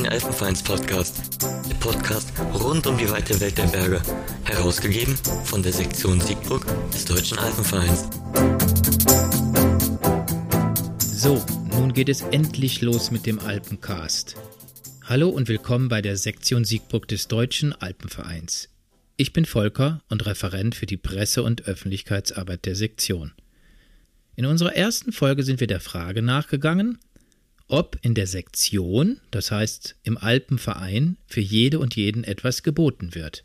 Ein Alpenvereins-Podcast. Der Podcast rund um die weite Welt der Berge. Herausgegeben von der Sektion Siegburg des Deutschen Alpenvereins. So, nun geht es endlich los mit dem Alpencast. Hallo und willkommen bei der Sektion Siegburg des Deutschen Alpenvereins. Ich bin Volker und Referent für die Presse- und Öffentlichkeitsarbeit der Sektion. In unserer ersten Folge sind wir der Frage nachgegangen, ob in der Sektion, das heißt im Alpenverein, für jede und jeden etwas geboten wird.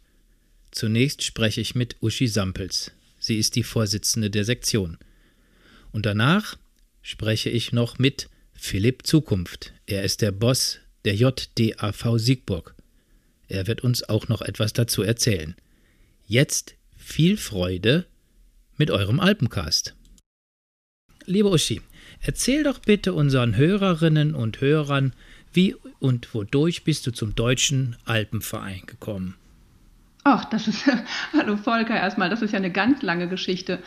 Zunächst spreche ich mit Uschi Sampels. Sie ist die Vorsitzende der Sektion. Und danach spreche ich noch mit Philipp Zukunft. Er ist der Boss der JDAV Siegburg. Er wird uns auch noch etwas dazu erzählen. Jetzt viel Freude mit eurem Alpencast. Liebe Uschi, erzähl doch bitte unseren Hörerinnen und Hörern, wie und wodurch bist du zum Deutschen Alpenverein gekommen? Ach, das ist, hallo Volker erstmal, das ist ja eine ganz lange Geschichte.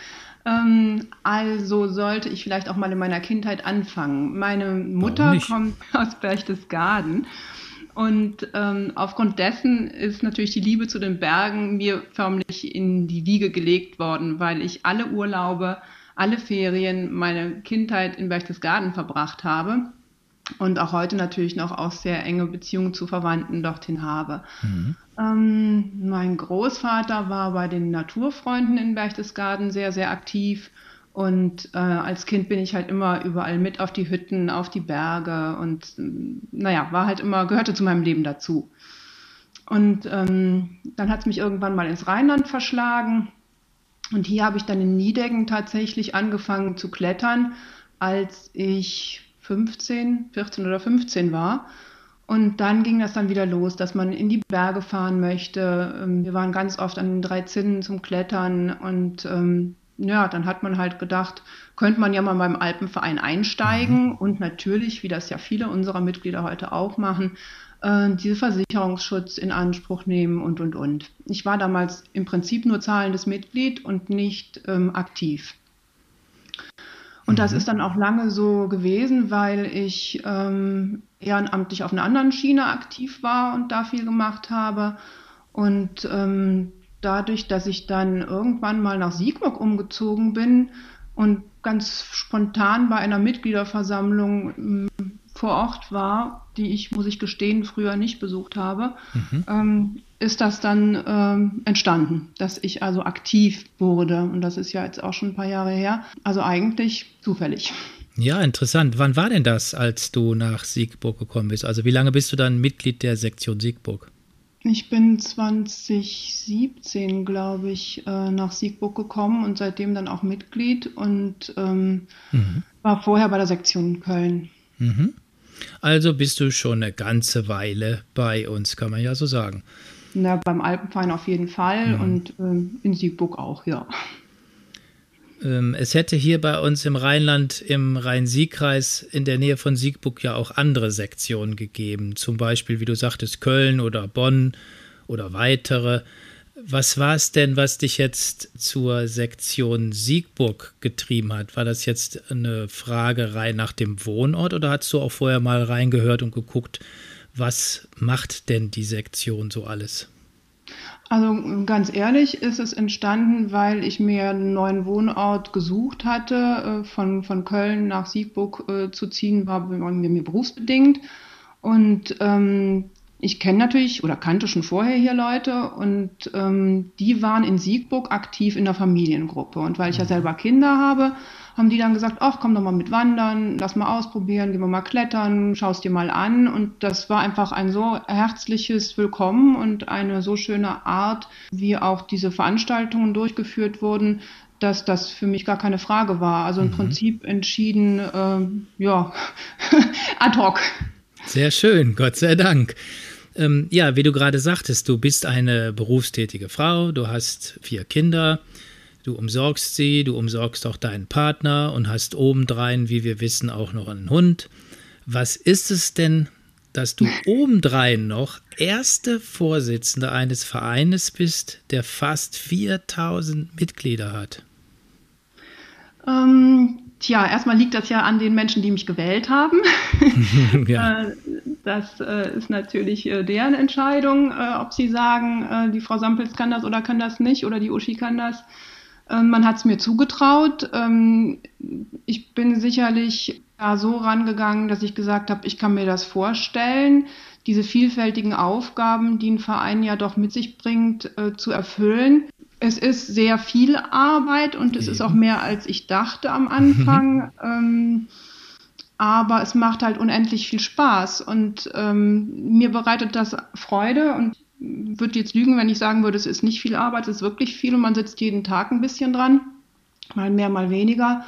Ähm, also sollte ich vielleicht auch mal in meiner Kindheit anfangen. Meine Mutter kommt aus Berchtesgaden und ähm, aufgrund dessen ist natürlich die Liebe zu den Bergen mir förmlich in die Wiege gelegt worden, weil ich alle Urlaube alle Ferien meine Kindheit in Berchtesgaden verbracht habe und auch heute natürlich noch auch sehr enge Beziehungen zu Verwandten dorthin habe. Mhm. Ähm, mein Großvater war bei den Naturfreunden in Berchtesgaden sehr, sehr aktiv. Und äh, als Kind bin ich halt immer überall mit auf die Hütten, auf die Berge und naja, war halt immer, gehörte zu meinem Leben dazu. Und ähm, dann hat es mich irgendwann mal ins Rheinland verschlagen. Und hier habe ich dann in Niedeggen tatsächlich angefangen zu klettern, als ich 15, 14 oder 15 war. Und dann ging das dann wieder los, dass man in die Berge fahren möchte. Ähm, wir waren ganz oft an den drei Zinnen zum Klettern und ähm, ja, dann hat man halt gedacht, könnte man ja mal beim Alpenverein einsteigen mhm. und natürlich, wie das ja viele unserer Mitglieder heute auch machen, äh, diese Versicherungsschutz in Anspruch nehmen und, und, und. Ich war damals im Prinzip nur zahlendes Mitglied und nicht ähm, aktiv. Und mhm. das ist dann auch lange so gewesen, weil ich ähm, ehrenamtlich auf einer anderen Schiene aktiv war und da viel gemacht habe. Und ähm, dadurch, dass ich dann irgendwann mal nach Siegburg umgezogen bin und ganz spontan bei einer Mitgliederversammlung ähm, vor Ort war, die ich, muss ich gestehen, früher nicht besucht habe, mhm. ähm, ist das dann ähm, entstanden, dass ich also aktiv wurde. Und das ist ja jetzt auch schon ein paar Jahre her. Also eigentlich zufällig. Ja, interessant. Wann war denn das, als du nach Siegburg gekommen bist? Also wie lange bist du dann Mitglied der Sektion Siegburg? Ich bin 2017, glaube ich, äh, nach Siegburg gekommen und seitdem dann auch Mitglied und ähm, mhm. war vorher bei der Sektion Köln. Mhm. Also bist du schon eine ganze Weile bei uns, kann man ja so sagen. Na, beim Alpenverein auf jeden Fall mhm. und ähm, in Siegburg auch, ja. Ähm, es hätte hier bei uns im Rheinland, im Rhein-Sieg-Kreis, in der Nähe von Siegburg ja auch andere Sektionen gegeben. Zum Beispiel, wie du sagtest, Köln oder Bonn oder weitere. Was war es denn, was dich jetzt zur Sektion Siegburg getrieben hat? War das jetzt eine Fragerei nach dem Wohnort oder hast du auch vorher mal reingehört und geguckt, was macht denn die Sektion so alles? Also ganz ehrlich ist es entstanden, weil ich mir einen neuen Wohnort gesucht hatte. Äh, von, von Köln nach Siegburg äh, zu ziehen, war mir, mir berufsbedingt. Und ähm, ich kenne natürlich oder kannte schon vorher hier Leute und ähm, die waren in Siegburg aktiv in der Familiengruppe. Und weil ich ja mhm. selber Kinder habe, haben die dann gesagt, ach, komm doch mal mit wandern, lass mal ausprobieren, gehen wir mal klettern, schaust dir mal an. Und das war einfach ein so herzliches Willkommen und eine so schöne Art, wie auch diese Veranstaltungen durchgeführt wurden, dass das für mich gar keine Frage war. Also im mhm. Prinzip entschieden, äh, ja, ad hoc. Sehr schön, Gott sei Dank. Ähm, ja, wie du gerade sagtest, du bist eine berufstätige Frau, du hast vier Kinder, du umsorgst sie, du umsorgst auch deinen Partner und hast obendrein, wie wir wissen, auch noch einen Hund. Was ist es denn, dass du obendrein noch erste Vorsitzende eines Vereines bist, der fast 4000 Mitglieder hat? Ähm, tja, erstmal liegt das ja an den Menschen, die mich gewählt haben. ja. Äh, Das äh, ist natürlich äh, deren Entscheidung, ob sie sagen, die Frau Sampels kann das oder kann das nicht oder die Uschi kann das. Ähm, man hat es mir zugetraut. Ähm, ich bin sicherlich da so rangegangen, dass ich gesagt habe, ich kann mir das vorstellen, diese vielfältigen Aufgaben, die ein Verein ja doch mit sich bringt, zu erfüllen. Es ist sehr viel Arbeit und es ist auch mehr, als ich dachte am Anfang. ähm, aber es macht halt unendlich viel Spaß und ähm, mir bereitet das Freude und würde jetzt lügen, wenn ich sagen würde, es ist nicht viel Arbeit, es ist wirklich viel und man sitzt jeden Tag ein bisschen dran, mal mehr, mal weniger.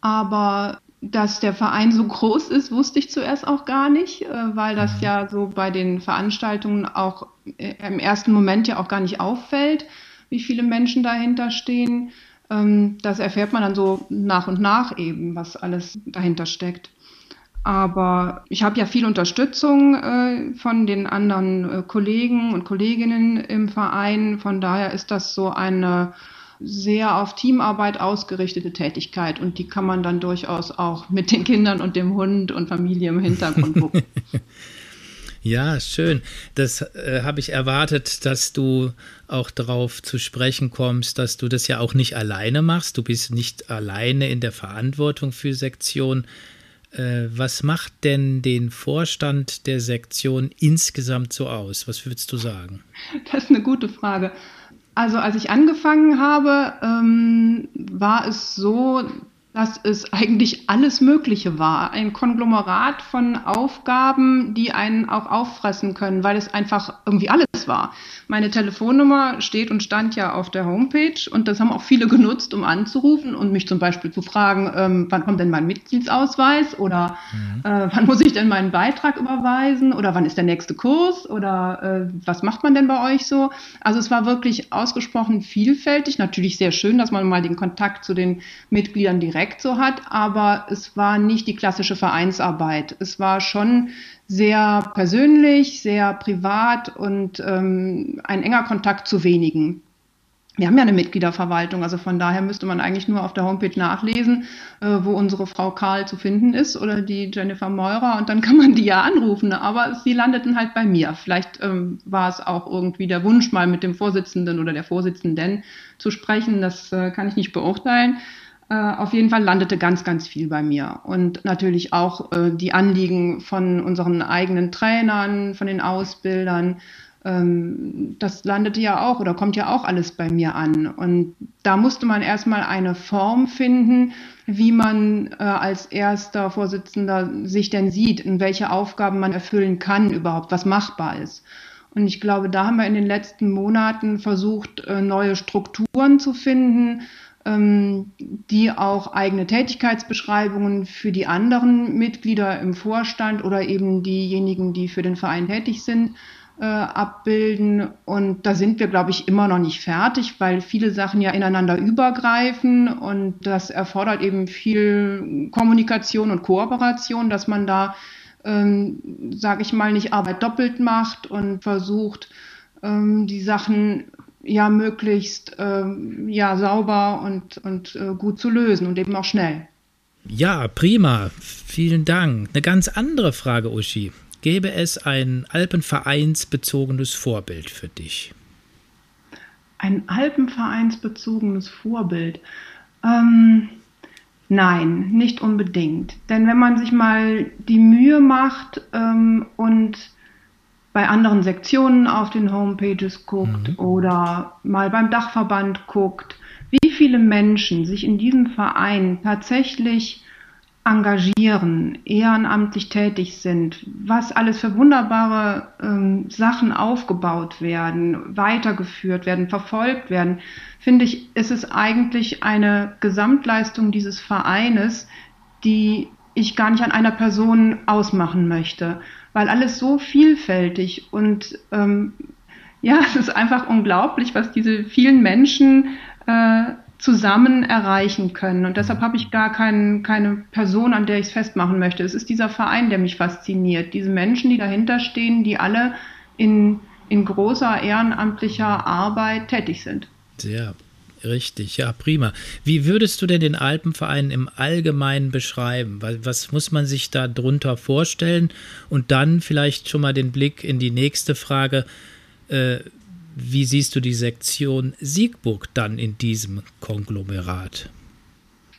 Aber dass der Verein so groß ist, wusste ich zuerst auch gar nicht, äh, weil das mhm. ja so bei den Veranstaltungen auch äh, im ersten Moment ja auch gar nicht auffällt, wie viele Menschen dahinter stehen. Ähm, das erfährt man dann so nach und nach eben, was alles dahinter steckt. Aber ich habe ja viel Unterstützung äh, von den anderen äh, Kollegen und Kolleginnen im Verein. Von daher ist das so eine sehr auf Teamarbeit ausgerichtete Tätigkeit und die kann man dann durchaus auch mit den Kindern und dem Hund und Familie im Hintergrund gucken. Ja, schön. Das äh, habe ich erwartet, dass du auch darauf zu sprechen kommst, dass du das ja auch nicht alleine machst. Du bist nicht alleine in der Verantwortung für Sektion. Äh, was macht denn den Vorstand der Sektion insgesamt so aus? Was würdest du sagen? Das ist eine gute Frage. Also als ich angefangen habe, ähm, war es so, dass es eigentlich alles Mögliche war. Ein Konglomerat von Aufgaben, die einen auch auffressen können, weil es einfach irgendwie alles war. Meine Telefonnummer steht und stand ja auf der Homepage und das haben auch viele genutzt, um anzurufen und mich zum Beispiel zu fragen, ähm, wann kommt denn mein Mitgliedsausweis oder mhm. äh, wann muss ich denn meinen Beitrag überweisen oder wann ist der nächste Kurs oder äh, was macht man denn bei euch so? Also es war wirklich ausgesprochen vielfältig. Natürlich sehr schön, dass man mal den Kontakt zu den Mitgliedern direkt direkt so hat, aber es war nicht die klassische Vereinsarbeit. Es war schon sehr persönlich, sehr privat und ähm, ein enger Kontakt zu wenigen. Wir haben ja eine Mitgliederverwaltung, also von daher müsste man eigentlich nur auf der Homepage nachlesen, äh, wo unsere Frau Karl zu finden ist oder die Jennifer Meurer und dann kann man die ja anrufen. Aber sie landeten halt bei mir. Vielleicht ähm, war es auch irgendwie der Wunsch, mal mit dem Vorsitzenden oder der Vorsitzenden zu sprechen. Das äh, kann ich nicht beurteilen. Äh, auf jeden Fall landete ganz, ganz viel bei mir. Und natürlich auch äh, die Anliegen von unseren eigenen Trainern, von den Ausbildern. Ähm, das landete ja auch oder kommt ja auch alles bei mir an. Und da musste man erstmal eine Form finden, wie man äh, als erster Vorsitzender sich denn sieht, in welche Aufgaben man erfüllen kann überhaupt, was machbar ist. Und ich glaube, da haben wir in den letzten Monaten versucht, äh, neue Strukturen zu finden, die auch eigene Tätigkeitsbeschreibungen für die anderen Mitglieder im Vorstand oder eben diejenigen, die für den Verein tätig sind, äh, abbilden. Und da sind wir, glaube ich, immer noch nicht fertig, weil viele Sachen ja ineinander übergreifen und das erfordert eben viel Kommunikation und Kooperation, dass man da, ähm, sage ich mal, nicht Arbeit doppelt macht und versucht, ähm, die Sachen ja möglichst ähm, ja, sauber und, und äh, gut zu lösen und eben auch schnell. Ja, prima. Vielen Dank. Eine ganz andere Frage, Uschi. Gäbe es ein Alpenvereinsbezogenes Vorbild für dich? Ein Alpenvereinsbezogenes Vorbild? Ähm, nein, nicht unbedingt. Denn wenn man sich mal die Mühe macht ähm, und bei anderen Sektionen auf den Homepages guckt mhm. oder mal beim Dachverband guckt, wie viele Menschen sich in diesem Verein tatsächlich engagieren, ehrenamtlich tätig sind, was alles für wunderbare ähm, Sachen aufgebaut werden, weitergeführt werden, verfolgt werden, finde ich, ist es eigentlich eine Gesamtleistung dieses Vereines, die ich gar nicht an einer Person ausmachen möchte weil alles so vielfältig und ähm, ja, es ist einfach unglaublich, was diese vielen Menschen äh, zusammen erreichen können. Und deshalb habe ich gar kein, keine Person, an der ich es festmachen möchte. Es ist dieser Verein, der mich fasziniert. Diese Menschen, die dahinter stehen, die alle in, in großer ehrenamtlicher Arbeit tätig sind. Sehr Richtig, ja, prima. Wie würdest du denn den Alpenverein im Allgemeinen beschreiben? Was muss man sich da drunter vorstellen? Und dann vielleicht schon mal den Blick in die nächste Frage. Äh, wie siehst du die Sektion Siegburg dann in diesem Konglomerat?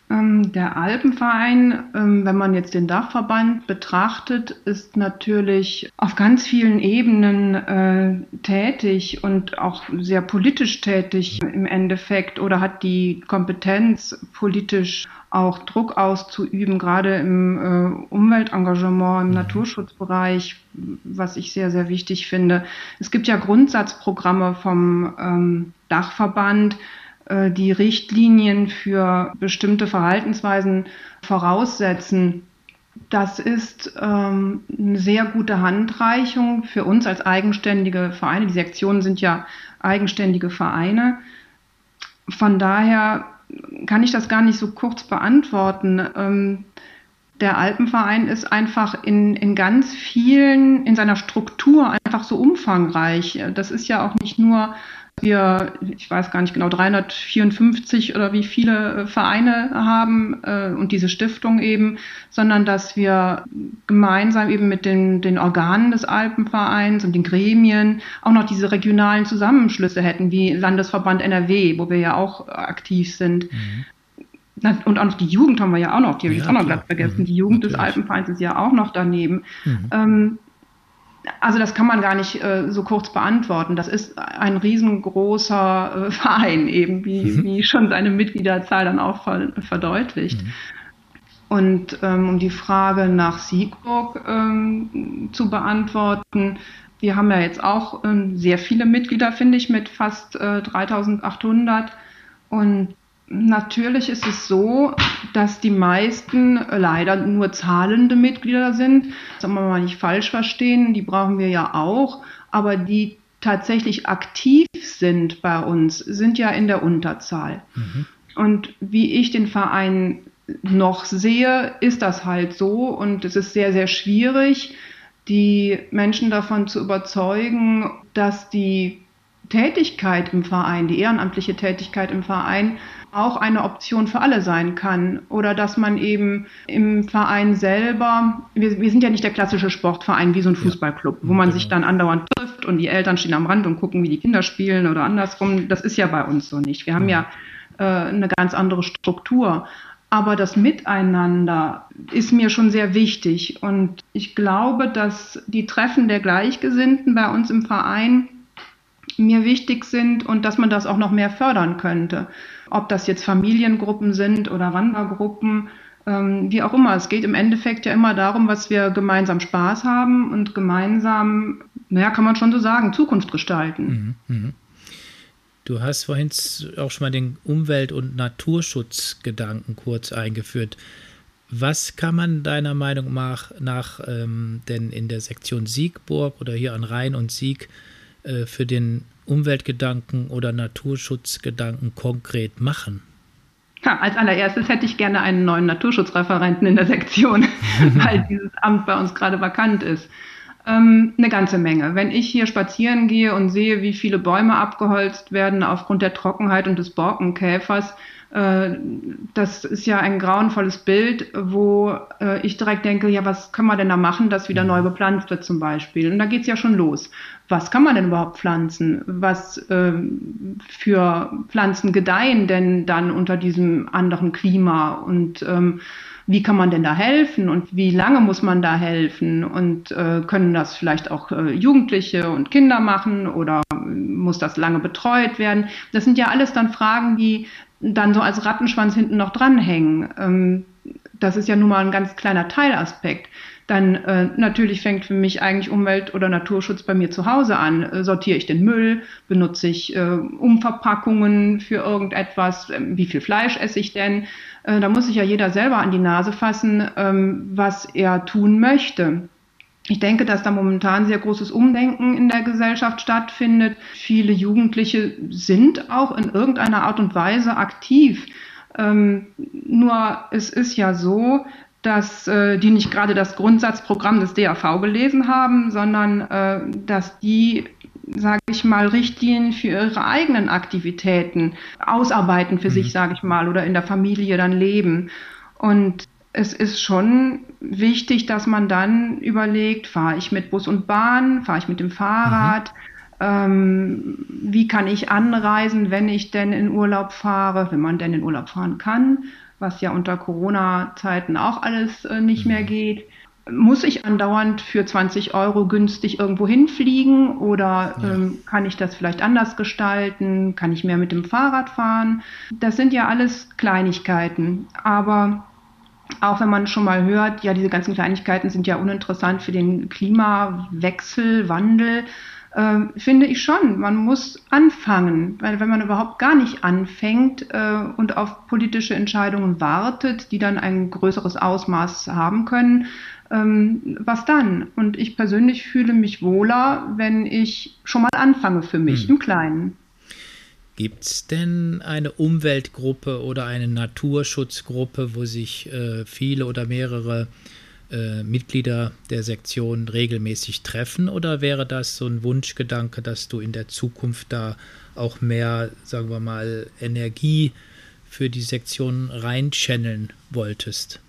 Ähm, der Alpenverein, ähm, wenn man jetzt den Dachverband betrachtet, ist natürlich auf ganz vielen Ebenen äh, tätig und auch sehr politisch tätig im Endeffekt oder hat die Kompetenz, politisch auch Druck auszuüben, gerade im äh, Umweltengagement, im mhm. Naturschutzbereich, was ich sehr, sehr wichtig finde. Es gibt ja Grundsatzprogramme vom ähm, Dachverband, die Richtlinien für bestimmte Verhaltensweisen voraussetzen. Das ist ähm, eine sehr gute Handreichung für uns als eigenständige Vereine. Die Sektionen sind ja eigenständige Vereine. Von daher kann ich das gar nicht so kurz beantworten. Ähm, der Alpenverein ist einfach in, in ganz vielen, in seiner Struktur einfach so umfangreich. Das ist ja auch nicht nur wir, ich weiß gar nicht genau, 354 oder wie viele äh, Vereine haben äh, und diese Stiftung eben, sondern dass wir gemeinsam eben mit den, den Organen des Alpenvereins und den Gremien auch noch diese regionalen Zusammenschlüsse hätten, wie Landesverband NRW, wo wir ja auch aktiv sind. Mhm. Und auch noch die Jugend haben wir ja auch noch, die habe ich ja, jetzt auch noch glatt vergessen. Mhm, die Jugend natürlich. des Alpenvereins ist ja auch noch daneben. Mhm. Ähm, also das kann man gar nicht äh, so kurz beantworten. Das ist ein riesengroßer äh, Verein eben, wie, mhm. wie schon seine Mitgliederzahl dann auch ver verdeutlicht. Mhm. Und ähm, um die Frage nach Siegburg ähm, zu beantworten, wir haben ja jetzt auch ähm, sehr viele Mitglieder, finde ich, mit fast äh, 3800. Und Natürlich ist es so, dass die meisten leider nur zahlende Mitglieder sind. Das soll man mal nicht falsch verstehen, die brauchen wir ja auch. Aber die tatsächlich aktiv sind bei uns, sind ja in der Unterzahl. Mhm. Und wie ich den Verein noch sehe, ist das halt so. Und es ist sehr, sehr schwierig, die Menschen davon zu überzeugen, dass die Tätigkeit im Verein, die ehrenamtliche Tätigkeit im Verein auch eine Option für alle sein kann. Oder dass man eben im Verein selber, wir, wir sind ja nicht der klassische Sportverein wie so ein Fußballclub, wo man genau. sich dann andauernd trifft und die Eltern stehen am Rand und gucken, wie die Kinder spielen oder andersrum. Das ist ja bei uns so nicht. Wir haben ja äh, eine ganz andere Struktur. Aber das Miteinander ist mir schon sehr wichtig. Und ich glaube, dass die Treffen der Gleichgesinnten bei uns im Verein mir wichtig sind und dass man das auch noch mehr fördern könnte. Ob das jetzt Familiengruppen sind oder Wandergruppen, ähm, wie auch immer. Es geht im Endeffekt ja immer darum, was wir gemeinsam Spaß haben und gemeinsam, naja, kann man schon so sagen, Zukunft gestalten. Mhm, mh. Du hast vorhin auch schon mal den Umwelt- und Naturschutzgedanken kurz eingeführt. Was kann man deiner Meinung nach, nach ähm, denn in der Sektion Siegburg oder hier an Rhein und Sieg äh, für den Umweltgedanken oder Naturschutzgedanken konkret machen? Ja, als allererstes hätte ich gerne einen neuen Naturschutzreferenten in der Sektion, weil dieses Amt bei uns gerade vakant ist. Ähm, eine ganze Menge. Wenn ich hier spazieren gehe und sehe, wie viele Bäume abgeholzt werden aufgrund der Trockenheit und des Borkenkäfers, das ist ja ein grauenvolles Bild, wo äh, ich direkt denke, ja, was können wir denn da machen, dass wieder neu bepflanzt wird zum Beispiel? Und da geht es ja schon los. Was kann man denn überhaupt pflanzen? Was äh, für Pflanzen gedeihen denn dann unter diesem anderen Klima? Und ähm, wie kann man denn da helfen und wie lange muss man da helfen und äh, können das vielleicht auch äh, Jugendliche und Kinder machen oder muss das lange betreut werden? Das sind ja alles dann Fragen, die dann so als Rattenschwanz hinten noch dranhängen. Ähm, das ist ja nun mal ein ganz kleiner Teilaspekt. Dann äh, natürlich fängt für mich eigentlich Umwelt- oder Naturschutz bei mir zu Hause an. Äh, sortiere ich den Müll? Benutze ich äh, Umverpackungen für irgendetwas? Ähm, wie viel Fleisch esse ich denn? Äh, da muss sich ja jeder selber an die Nase fassen, ähm, was er tun möchte. Ich denke, dass da momentan sehr großes Umdenken in der Gesellschaft stattfindet. Viele Jugendliche sind auch in irgendeiner Art und Weise aktiv. Ähm, nur es ist ja so, dass äh, die nicht gerade das Grundsatzprogramm des DAV gelesen haben, sondern äh, dass die sage ich mal, Richtlinien für ihre eigenen Aktivitäten ausarbeiten für mhm. sich, sage ich mal, oder in der Familie dann leben. Und es ist schon wichtig, dass man dann überlegt, fahre ich mit Bus und Bahn, fahre ich mit dem Fahrrad, mhm. ähm, wie kann ich anreisen, wenn ich denn in Urlaub fahre, wenn man denn in Urlaub fahren kann, was ja unter Corona-Zeiten auch alles äh, nicht mhm. mehr geht. Muss ich andauernd für 20 Euro günstig irgendwo hinfliegen oder ja. ähm, kann ich das vielleicht anders gestalten? Kann ich mehr mit dem Fahrrad fahren? Das sind ja alles Kleinigkeiten. Aber auch wenn man schon mal hört, ja, diese ganzen Kleinigkeiten sind ja uninteressant für den Klimawechsel, Wandel, äh, finde ich schon. Man muss anfangen, weil wenn man überhaupt gar nicht anfängt äh, und auf politische Entscheidungen wartet, die dann ein größeres Ausmaß haben können, ähm, was dann? Und ich persönlich fühle mich wohler, wenn ich schon mal anfange für mich hm. im Kleinen. Gibt es denn eine Umweltgruppe oder eine Naturschutzgruppe, wo sich äh, viele oder mehrere äh, Mitglieder der Sektion regelmäßig treffen? Oder wäre das so ein Wunschgedanke, dass du in der Zukunft da auch mehr, sagen wir mal, Energie für die Sektion reinchanneln wolltest?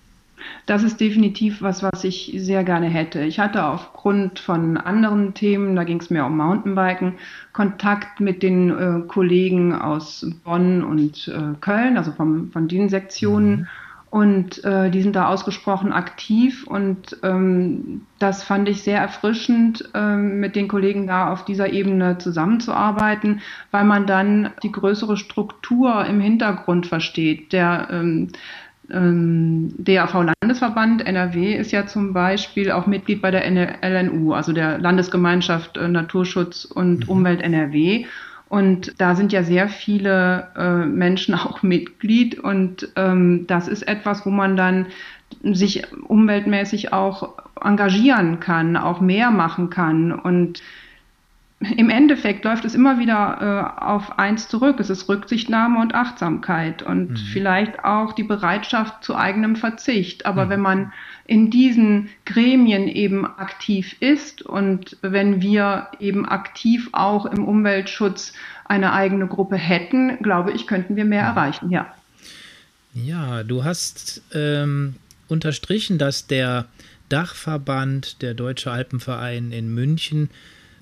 Das ist definitiv was, was ich sehr gerne hätte. Ich hatte aufgrund von anderen Themen, da ging es mir um Mountainbiken, Kontakt mit den äh, Kollegen aus Bonn und äh, Köln, also vom, von den Sektionen. Mhm. Und äh, die sind da ausgesprochen aktiv und ähm, das fand ich sehr erfrischend, ähm, mit den Kollegen da auf dieser Ebene zusammenzuarbeiten, weil man dann die größere Struktur im Hintergrund versteht. Der ähm, ähm, DAV-Landesverband NRW ist ja zum Beispiel auch Mitglied bei der LNU, also der Landesgemeinschaft äh, Naturschutz und mhm. Umwelt NRW. Und da sind ja sehr viele äh, Menschen auch Mitglied und ähm, das ist etwas, wo man dann sich umweltmäßig auch engagieren kann, auch mehr machen kann und im Endeffekt läuft es immer wieder äh, auf eins zurück. Es ist Rücksichtnahme und Achtsamkeit und mhm. vielleicht auch die Bereitschaft zu eigenem Verzicht. Aber mhm. wenn man in diesen Gremien eben aktiv ist und wenn wir eben aktiv auch im Umweltschutz eine eigene Gruppe hätten, glaube ich, könnten wir mehr mhm. erreichen, ja. Ja, du hast ähm, unterstrichen, dass der Dachverband, der Deutsche Alpenverein in München,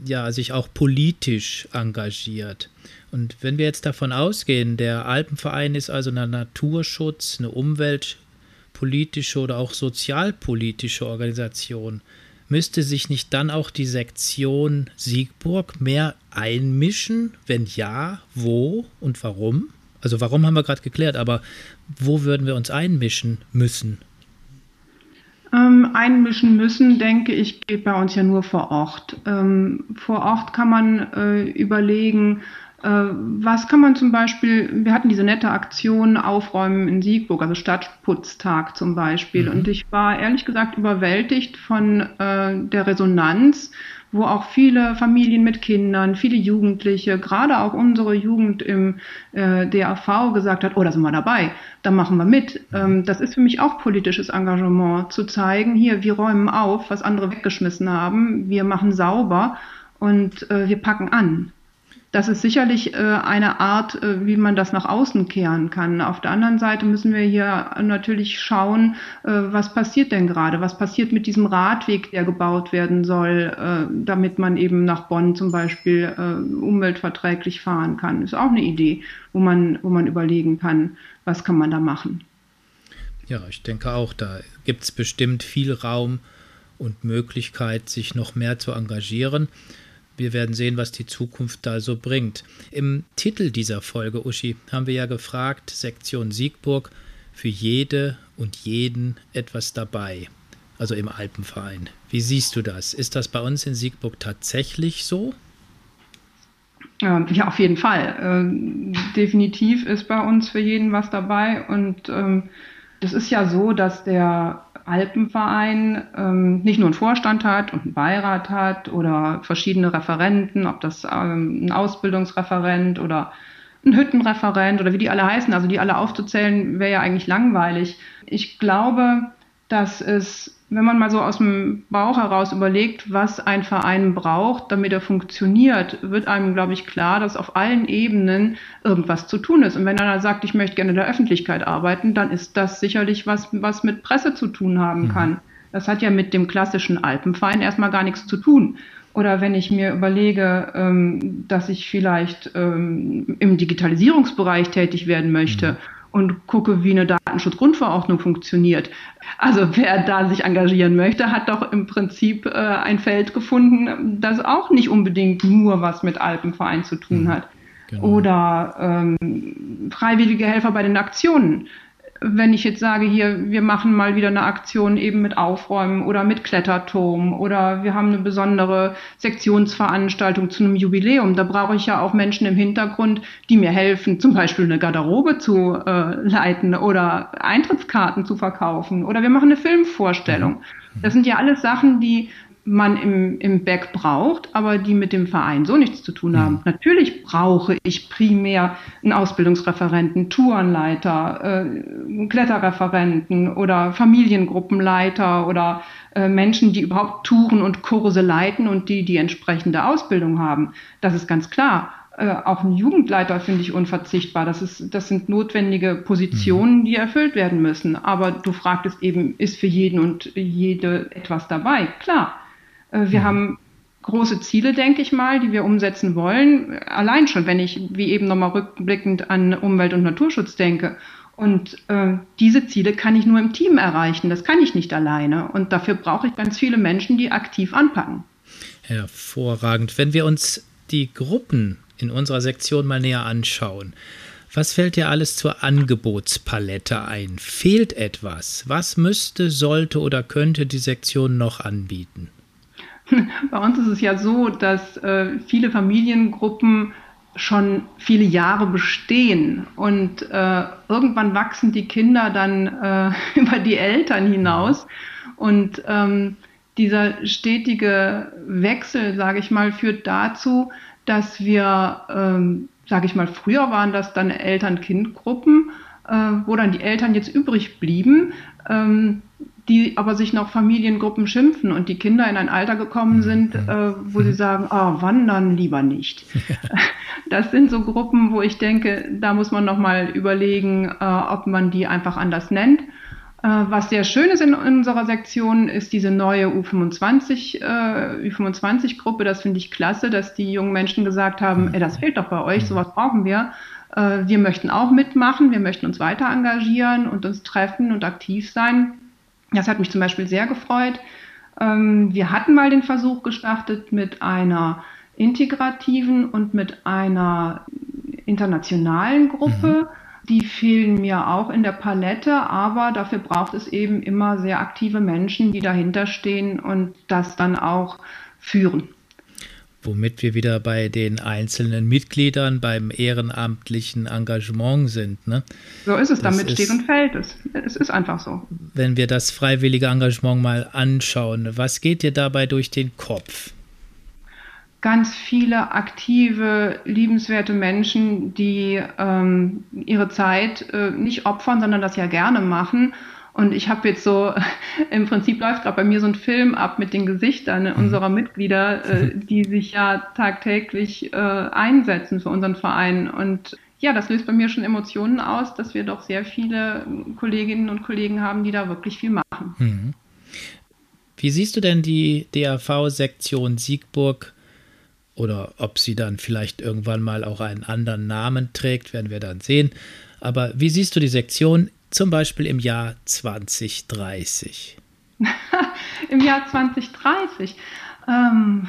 ja, sich auch politisch engagiert. Und wenn wir jetzt davon ausgehen, der Alpenverein ist also eine Naturschutz, eine umweltpolitische oder auch sozialpolitische Organisation, müsste sich nicht dann auch die Sektion Siegburg mehr einmischen? Wenn ja, wo und warum? Also warum haben wir gerade geklärt, aber wo würden wir uns einmischen müssen? Ähm, einmischen müssen, denke ich, geht bei uns ja nur vor Ort. Ähm, vor Ort kann man äh, überlegen, äh, was kann man zum Beispiel, wir hatten diese nette Aktion Aufräumen in Siegburg, also Stadtputztag zum Beispiel. Mhm. Und ich war ehrlich gesagt überwältigt von äh, der Resonanz wo auch viele Familien mit Kindern, viele Jugendliche, gerade auch unsere Jugend im äh, DAV gesagt hat, oh, da sind wir dabei, da machen wir mit. Ähm, das ist für mich auch politisches Engagement, zu zeigen, hier, wir räumen auf, was andere weggeschmissen haben, wir machen sauber und äh, wir packen an das ist sicherlich äh, eine Art, äh, wie man das nach außen kehren kann. Auf der anderen Seite müssen wir hier natürlich schauen, äh, was passiert denn gerade? Was passiert mit diesem Radweg, der gebaut werden soll, damit man eben nach Bonn zum Beispiel umweltverträglich fahren kann? Ist auch eine Idee, wo man, wo man überlegen kann, was kann man da machen. Ja, ich denke auch, da gibt es bestimmt viel Raum und Möglichkeit, sich noch mehr zu engagieren. Wir werden sehen, was die Zukunft da so bringt. Im Titel dieser Folge, Uschi, haben wir ja gefragt, Sektion Siegburg, für jede und jeden etwas dabei. Also im Alpenverein. Wie siehst du das? Ist das bei uns in Siegburg tatsächlich so? Ähm, ja, auf jeden Fall. Ähm, definitiv ist bei uns für jeden was dabei. Und ähm, das ist ja so, dass der Alpenverein ähm, nicht nur einen Vorstand hat und einen Beirat hat oder verschiedene Referenten, ob das ähm, ein Ausbildungsreferent oder ein Hüttenreferent oder wie die alle heißen, also die alle aufzuzählen, wäre ja eigentlich langweilig. Ich glaube, dass es, wenn man mal so aus dem Bauch heraus überlegt, was ein Verein braucht, damit er funktioniert, wird einem, glaube ich, klar, dass auf allen Ebenen irgendwas zu tun ist. Und wenn einer sagt, ich möchte gerne in der Öffentlichkeit arbeiten, dann ist das sicherlich was, was mit Presse zu tun haben mhm. kann. Das hat ja mit dem klassischen Alpenverein erstmal gar nichts zu tun. Oder wenn ich mir überlege, ähm, dass ich vielleicht ähm, im Digitalisierungsbereich tätig werden möchte mhm. Und gucke, wie eine Datenschutzgrundverordnung funktioniert. Also wer da sich engagieren möchte, hat doch im Prinzip äh, ein Feld gefunden, das auch nicht unbedingt nur was mit Alpenverein zu tun mhm. hat. Genau. Oder ähm, freiwillige Helfer bei den Aktionen wenn ich jetzt sage, hier, wir machen mal wieder eine Aktion eben mit Aufräumen oder mit Kletterturm oder wir haben eine besondere Sektionsveranstaltung zu einem Jubiläum, da brauche ich ja auch Menschen im Hintergrund, die mir helfen, zum Beispiel eine Garderobe zu äh, leiten oder Eintrittskarten zu verkaufen oder wir machen eine Filmvorstellung. Mhm. Das sind ja alles Sachen, die man im, im Back braucht, aber die mit dem Verein so nichts zu tun haben. Mhm. Natürlich brauche ich primär einen Ausbildungsreferenten, Tourenleiter, äh, Kletterreferenten oder Familiengruppenleiter oder äh, Menschen, die überhaupt Touren und Kurse leiten und die die entsprechende Ausbildung haben. Das ist ganz klar. Äh, auch ein Jugendleiter finde ich unverzichtbar. Das, ist, das sind notwendige Positionen, mhm. die erfüllt werden müssen. Aber du fragtest eben, ist für jeden und jede etwas dabei? Klar. Äh, wir mhm. haben große Ziele, denke ich mal, die wir umsetzen wollen. Allein schon, wenn ich wie eben nochmal rückblickend an Umwelt- und Naturschutz denke. Und äh, diese Ziele kann ich nur im Team erreichen. Das kann ich nicht alleine. Und dafür brauche ich ganz viele Menschen, die aktiv anpacken. Hervorragend. Wenn wir uns die Gruppen in unserer Sektion mal näher anschauen, was fällt dir alles zur Angebotspalette ein? Fehlt etwas? Was müsste, sollte oder könnte die Sektion noch anbieten? Bei uns ist es ja so, dass äh, viele Familiengruppen schon viele Jahre bestehen und äh, irgendwann wachsen die Kinder dann äh, über die Eltern hinaus und ähm, dieser stetige Wechsel, sage ich mal, führt dazu, dass wir, ähm, sage ich mal, früher waren das dann Eltern-Kind-Gruppen, äh, wo dann die Eltern jetzt übrig blieben. Ähm, die aber sich noch Familiengruppen schimpfen und die Kinder in ein Alter gekommen mhm. sind, äh, wo sie mhm. sagen, ah, wandern lieber nicht. Das sind so Gruppen, wo ich denke, da muss man nochmal überlegen, äh, ob man die einfach anders nennt. Äh, was sehr schön ist in unserer Sektion, ist diese neue U25, äh, U25-Gruppe. Das finde ich klasse, dass die jungen Menschen gesagt haben, ey, das fehlt doch bei euch, sowas brauchen wir. Äh, wir möchten auch mitmachen, wir möchten uns weiter engagieren und uns treffen und aktiv sein. Das hat mich zum Beispiel sehr gefreut. Ähm, wir hatten mal den Versuch gestartet mit einer integrativen und mit einer internationalen Gruppe. Mhm. Die fehlen mir auch in der Palette, aber dafür braucht es eben immer sehr aktive Menschen, die dahinter stehen und das dann auch führen womit wir wieder bei den einzelnen Mitgliedern beim ehrenamtlichen Engagement sind. Ne? So ist es, das damit ist, steht und fällt es. Es ist einfach so. Wenn wir das freiwillige Engagement mal anschauen, was geht dir dabei durch den Kopf? Ganz viele aktive, liebenswerte Menschen, die ähm, ihre Zeit äh, nicht opfern, sondern das ja gerne machen und ich habe jetzt so, im Prinzip läuft gerade bei mir so ein Film ab mit den Gesichtern mhm. unserer Mitglieder, äh, die sich ja tagtäglich äh, einsetzen für unseren Verein. Und ja, das löst bei mir schon Emotionen aus, dass wir doch sehr viele Kolleginnen und Kollegen haben, die da wirklich viel machen. Mhm. Wie siehst du denn die DAV-Sektion Siegburg oder ob sie dann vielleicht irgendwann mal auch einen anderen Namen trägt, werden wir dann sehen. Aber wie siehst du die Sektion zum Beispiel im Jahr 2030? Im Jahr 2030. Ähm,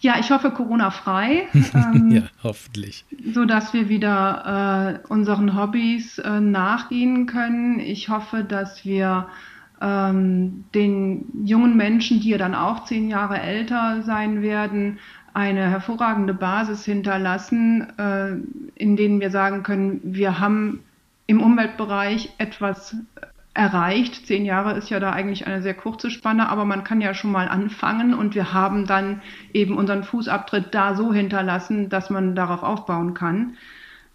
ja, ich hoffe Corona-frei. Ähm, ja, hoffentlich. So dass wir wieder äh, unseren Hobbys äh, nachgehen können. Ich hoffe, dass wir ähm, den jungen Menschen, die ja dann auch zehn Jahre älter sein werden, eine hervorragende Basis hinterlassen, äh, in denen wir sagen können, wir haben im Umweltbereich etwas erreicht. Zehn Jahre ist ja da eigentlich eine sehr kurze Spanne, aber man kann ja schon mal anfangen und wir haben dann eben unseren Fußabtritt da so hinterlassen, dass man darauf aufbauen kann.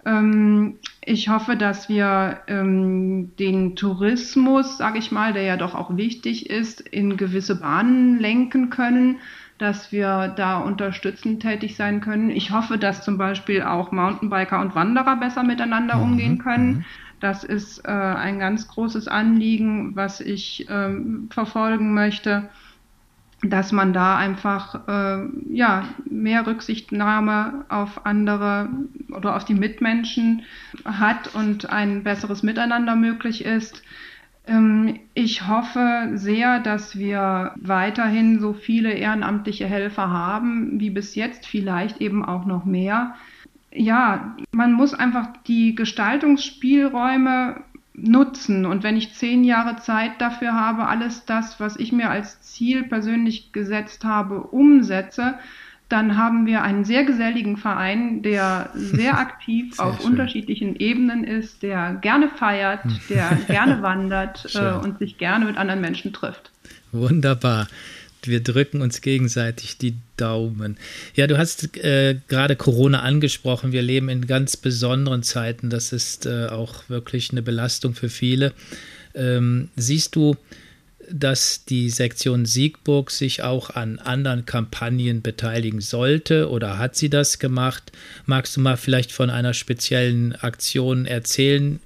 Ähm, ich hoffe, dass wir ähm, den Tourismus, sage ich mal, der ja doch auch wichtig ist, in gewisse Bahnen lenken können, dass wir da unterstützend tätig sein können. Ich hoffe, dass zum Beispiel auch Mountainbiker und Wanderer besser miteinander mhm. umgehen können. Mhm. Das ist äh, ein ganz großes Anliegen, was ich ähm, verfolgen möchte dass man da einfach äh, ja, mehr Rücksichtnahme auf andere oder auf die Mitmenschen hat und ein besseres Miteinander möglich ist. Ähm, ich hoffe sehr, dass wir weiterhin so viele ehrenamtliche Helfer haben wie bis jetzt, vielleicht eben auch noch mehr. Ja, man muss einfach die Gestaltungsspielräume nutzen. Und wenn ich zehn Jahre Zeit dafür habe, alles das, was ich mir als Ziel persönlich gesetzt habe, umsetze, dann haben wir einen sehr geselligen Verein, der sehr aktiv sehr auf schön. unterschiedlichen Ebenen ist, der gerne feiert, der gerne wandert äh, und sich gerne mit anderen Menschen trifft. Wunderbar wir drücken uns gegenseitig die Daumen. Ja, du hast äh, gerade Corona angesprochen. Wir leben in ganz besonderen Zeiten. Das ist äh, auch wirklich eine Belastung für viele. Ähm, siehst du, dass die Sektion Siegburg sich auch an anderen Kampagnen beteiligen sollte oder hat sie das gemacht? Magst du mal vielleicht von einer speziellen Aktion erzählen,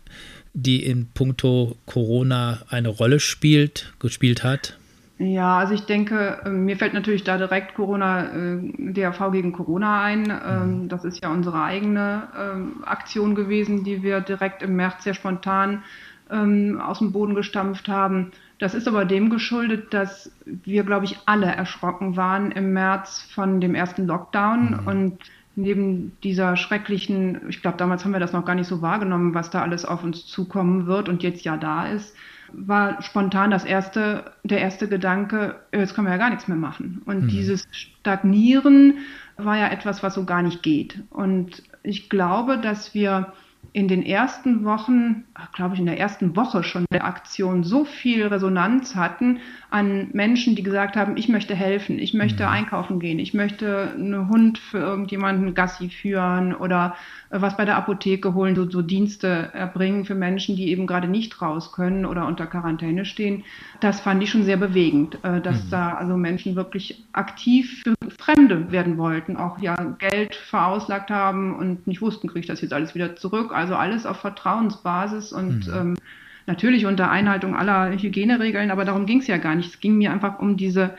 die in puncto Corona eine Rolle spielt, gespielt hat? Ja, also ich denke, ähm, mir fällt natürlich da direkt Corona, äh, DRV gegen Corona ein. Ähm, mhm. Das ist ja unsere eigene ähm, Aktion gewesen, die wir direkt im März sehr spontan aus dem Boden gestampft haben. Das ist aber dem geschuldet, dass wir, glaube ich, alle erschrocken waren im März von dem ersten Lockdown mhm. und neben dieser schrecklichen, ich glaube, damals haben wir das noch gar nicht so wahrgenommen, was da alles auf uns zukommen wird und jetzt ja da ist war spontan das erste, der erste Gedanke, jetzt können wir ja gar nichts mehr machen. Und mhm. dieses Stagnieren war ja etwas, was so gar nicht geht. Und ich glaube, dass wir in den ersten Wochen, glaube ich, in der ersten Woche schon der Aktion so viel Resonanz hatten an Menschen, die gesagt haben, ich möchte helfen, ich möchte mhm. einkaufen gehen, ich möchte einen Hund für irgendjemanden Gassi führen oder was bei der Apotheke holen, so, so Dienste erbringen für Menschen, die eben gerade nicht raus können oder unter Quarantäne stehen. Das fand ich schon sehr bewegend, äh, dass mhm. da also Menschen wirklich aktiv für Fremde werden wollten, auch ja Geld verauslagt haben und nicht wussten, kriege ich das jetzt alles wieder zurück. Also alles auf Vertrauensbasis und mhm. ähm, natürlich unter Einhaltung aller Hygieneregeln, aber darum ging es ja gar nicht. Es ging mir einfach um diese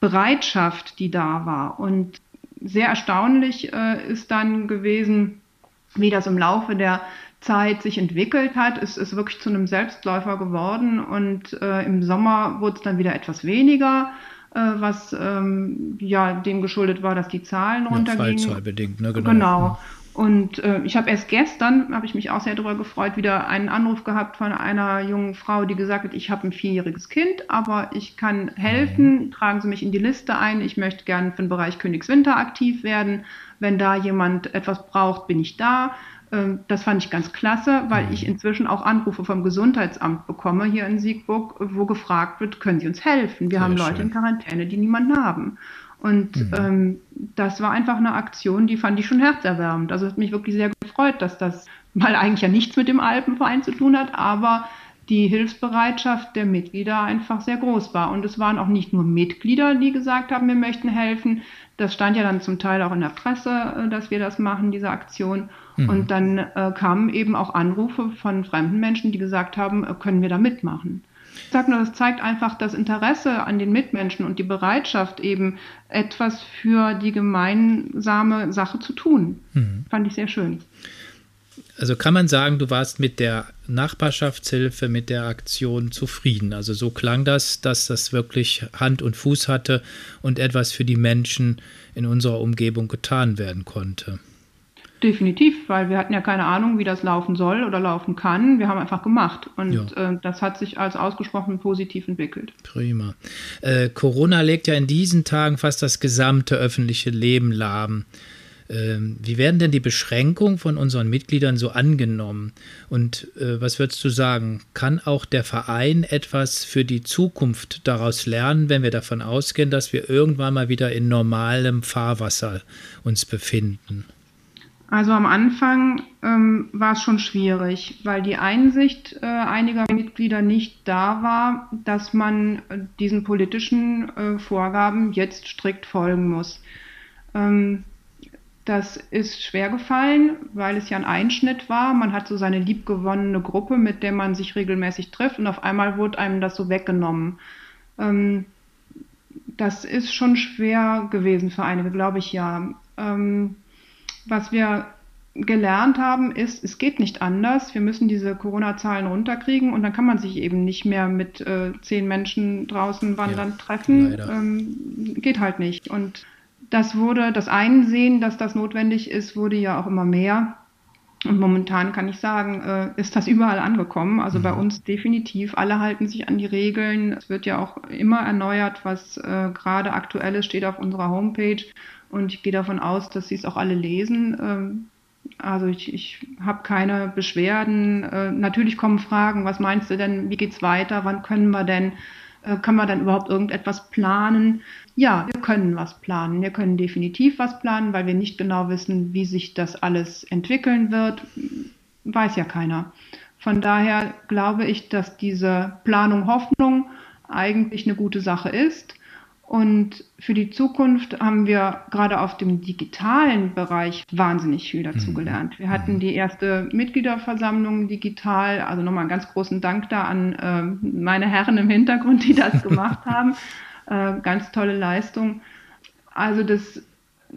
Bereitschaft, die da war. Und sehr erstaunlich äh, ist dann gewesen, wie das im Laufe der Zeit sich entwickelt hat. Es ist wirklich zu einem Selbstläufer geworden und äh, im Sommer wurde es dann wieder etwas weniger, äh, was ähm, ja dem geschuldet war, dass die Zahlen ja, runtergingen. Fallzahlbedingt, ne? Genau. genau. Und äh, ich habe erst gestern, habe ich mich auch sehr darüber gefreut, wieder einen Anruf gehabt von einer jungen Frau, die gesagt hat, ich habe ein vierjähriges Kind, aber ich kann helfen, mhm. tragen Sie mich in die Liste ein, ich möchte gerne für den Bereich Königswinter aktiv werden. Wenn da jemand etwas braucht, bin ich da. Ähm, das fand ich ganz klasse, weil mhm. ich inzwischen auch Anrufe vom Gesundheitsamt bekomme hier in Siegburg, wo gefragt wird, können Sie uns helfen? Wir Sehr haben Leute schön. in Quarantäne, die niemanden haben. Und mhm. ähm, das war einfach eine Aktion, die fand ich schon herzerwärmend. Also es hat mich wirklich sehr gefreut, dass das mal eigentlich ja nichts mit dem Alpenverein zu tun hat, aber die Hilfsbereitschaft der Mitglieder einfach sehr groß war. Und es waren auch nicht nur Mitglieder, die gesagt haben, wir möchten helfen. Das stand ja dann zum Teil auch in der Presse, äh, dass wir das machen, diese Aktion. Mhm. Und dann äh, kamen eben auch Anrufe von fremden Menschen, die gesagt haben, äh, können wir da mitmachen. Ich sage nur, das zeigt einfach das Interesse an den Mitmenschen und die Bereitschaft, eben etwas für die gemeinsame Sache zu tun. Mhm. Fand ich sehr schön. Also kann man sagen, du warst mit der Nachbarschaftshilfe, mit der Aktion zufrieden. Also so klang das, dass das wirklich Hand und Fuß hatte und etwas für die Menschen in unserer Umgebung getan werden konnte. Definitiv, weil wir hatten ja keine Ahnung, wie das laufen soll oder laufen kann. Wir haben einfach gemacht und ja. äh, das hat sich als ausgesprochen positiv entwickelt. Prima. Äh, Corona legt ja in diesen Tagen fast das gesamte öffentliche Leben lahm. Ähm, wie werden denn die Beschränkungen von unseren Mitgliedern so angenommen? Und äh, was würdest du sagen? Kann auch der Verein etwas für die Zukunft daraus lernen, wenn wir davon ausgehen, dass wir irgendwann mal wieder in normalem Fahrwasser uns befinden? Also am Anfang ähm, war es schon schwierig, weil die Einsicht äh, einiger Mitglieder nicht da war, dass man äh, diesen politischen äh, Vorgaben jetzt strikt folgen muss. Ähm, das ist schwer gefallen, weil es ja ein Einschnitt war. Man hat so seine liebgewonnene Gruppe, mit der man sich regelmäßig trifft und auf einmal wurde einem das so weggenommen. Ähm, das ist schon schwer gewesen für einige, glaube ich ja. Was wir gelernt haben, ist, es geht nicht anders. Wir müssen diese Corona-Zahlen runterkriegen und dann kann man sich eben nicht mehr mit äh, zehn Menschen draußen wandern ja, treffen. Ähm, geht halt nicht. Und das wurde, das Einsehen, dass das notwendig ist, wurde ja auch immer mehr. Und momentan kann ich sagen, äh, ist das überall angekommen. Also mhm. bei uns definitiv. Alle halten sich an die Regeln. Es wird ja auch immer erneuert, was äh, gerade aktuell ist, steht auf unserer Homepage. Und ich gehe davon aus, dass sie es auch alle lesen. Ähm, also ich, ich habe keine Beschwerden. Äh, natürlich kommen Fragen, was meinst du denn, wie geht's weiter, wann können wir denn, äh, können wir denn überhaupt irgendetwas planen? Ja, wir können was planen. Wir können definitiv was planen, weil wir nicht genau wissen, wie sich das alles entwickeln wird. Weiß ja keiner. Von daher glaube ich, dass diese Planung Hoffnung eigentlich eine gute Sache ist. Und für die Zukunft haben wir gerade auf dem digitalen Bereich wahnsinnig viel dazu mhm. gelernt. Wir hatten mhm. die erste Mitgliederversammlung digital. Also nochmal einen ganz großen Dank da an äh, meine Herren im Hintergrund, die das gemacht haben. Äh, ganz tolle Leistung. Also das,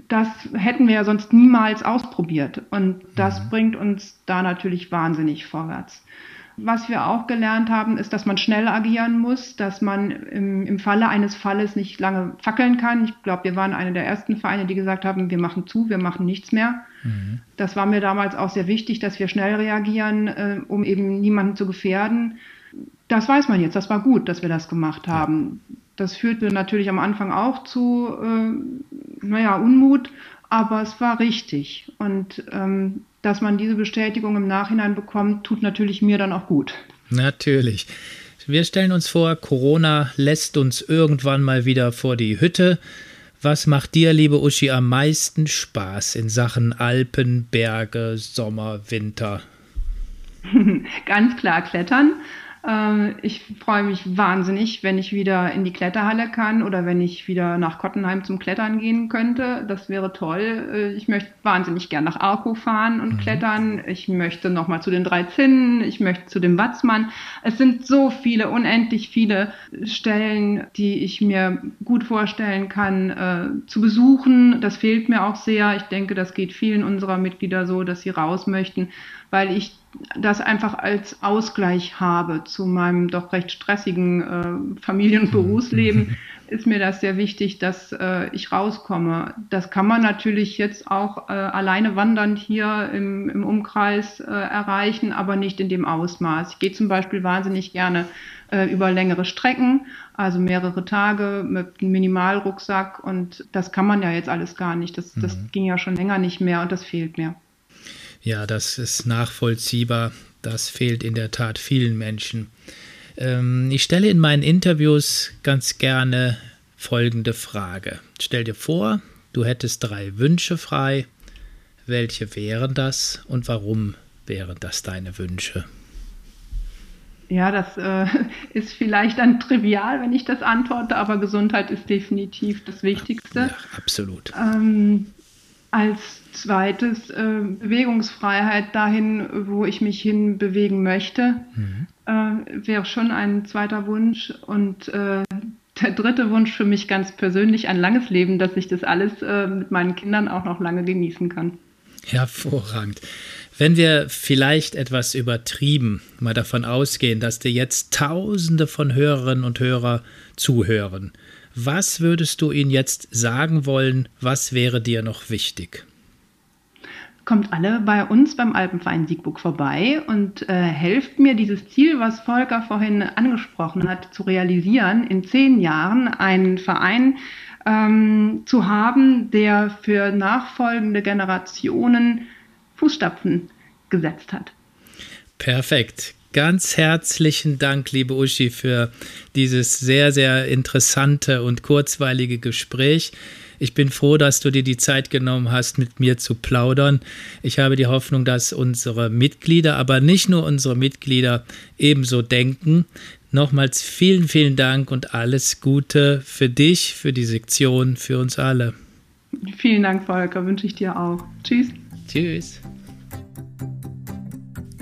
das hätten wir ja sonst niemals ausprobiert. Und das mhm. bringt uns da natürlich wahnsinnig vorwärts. Was wir auch gelernt haben, ist, dass man schnell agieren muss, dass man im, im Falle eines Falles nicht lange fackeln kann. Ich glaube, wir waren eine der ersten Vereine, die gesagt haben, wir machen zu, wir machen nichts mehr. Mhm. Das war mir damals auch sehr wichtig, dass wir schnell reagieren, äh, um eben niemanden zu gefährden. Das weiß man jetzt, das war gut, dass wir das gemacht haben. Ja. Das führte natürlich am Anfang auch zu, äh, naja, Unmut, aber es war richtig. Und ähm, dass man diese Bestätigung im Nachhinein bekommt, tut natürlich mir dann auch gut. Natürlich. Wir stellen uns vor, Corona lässt uns irgendwann mal wieder vor die Hütte. Was macht dir, liebe Uschi, am meisten Spaß in Sachen Alpen, Berge, Sommer, Winter? Ganz klar Klettern. Ähm, ich freue mich wahnsinnig, wenn ich wieder in die Kletterhalle kann oder wenn ich wieder nach Kottenheim zum Klettern gehen könnte. Das wäre toll. Äh, ich möchte wahnsinnig gern nach Arco fahren und mhm. klettern. Ich möchte nochmal zu den drei Zinnen. Ich möchte zu dem Watzmann. Es sind so viele, unendlich viele Stellen, die ich mir gut vorstellen kann äh, zu besuchen. Das fehlt mir auch sehr. Ich denke, das geht vielen unserer Mitglieder so, dass sie raus möchten, weil ich das einfach als Ausgleich habe zu meinem doch recht stressigen äh, Familien- und Berufsleben, ist mir das sehr wichtig, dass äh, ich rauskomme. Das kann man natürlich jetzt auch äh, alleine wandernd hier im, im Umkreis äh, erreichen, aber nicht in dem Ausmaß. Ich gehe zum Beispiel wahnsinnig gerne äh, über längere Strecken, also mehrere Tage mit einem Minimalrucksack und das kann man ja jetzt alles gar nicht. Das, das mhm. ging ja schon länger nicht mehr und das fehlt mir. Ja, das ist nachvollziehbar. Das fehlt in der Tat vielen Menschen. Ähm, ich stelle in meinen Interviews ganz gerne folgende Frage. Stell dir vor, du hättest drei Wünsche frei. Welche wären das und warum wären das deine Wünsche? Ja, das äh, ist vielleicht dann trivial, wenn ich das antworte, aber Gesundheit ist definitiv das Wichtigste. Ja, absolut. Ähm, als zweites äh, Bewegungsfreiheit dahin, wo ich mich hin bewegen möchte, mhm. äh, wäre schon ein zweiter Wunsch. Und äh, der dritte Wunsch für mich ganz persönlich, ein langes Leben, dass ich das alles äh, mit meinen Kindern auch noch lange genießen kann. Hervorragend. Wenn wir vielleicht etwas übertrieben mal davon ausgehen, dass dir jetzt Tausende von Hörerinnen und Hörern zuhören, was würdest du ihnen jetzt sagen wollen? Was wäre dir noch wichtig? Kommt alle bei uns beim Alpenverein Siegburg vorbei und äh, helft mir, dieses Ziel, was Volker vorhin angesprochen hat, zu realisieren, in zehn Jahren einen Verein ähm, zu haben, der für nachfolgende Generationen Fußstapfen gesetzt hat. Perfekt. Ganz herzlichen Dank, liebe Uschi, für dieses sehr, sehr interessante und kurzweilige Gespräch. Ich bin froh, dass du dir die Zeit genommen hast, mit mir zu plaudern. Ich habe die Hoffnung, dass unsere Mitglieder, aber nicht nur unsere Mitglieder, ebenso denken. Nochmals vielen, vielen Dank und alles Gute für dich, für die Sektion, für uns alle. Vielen Dank, Volker, wünsche ich dir auch. Tschüss. Tschüss.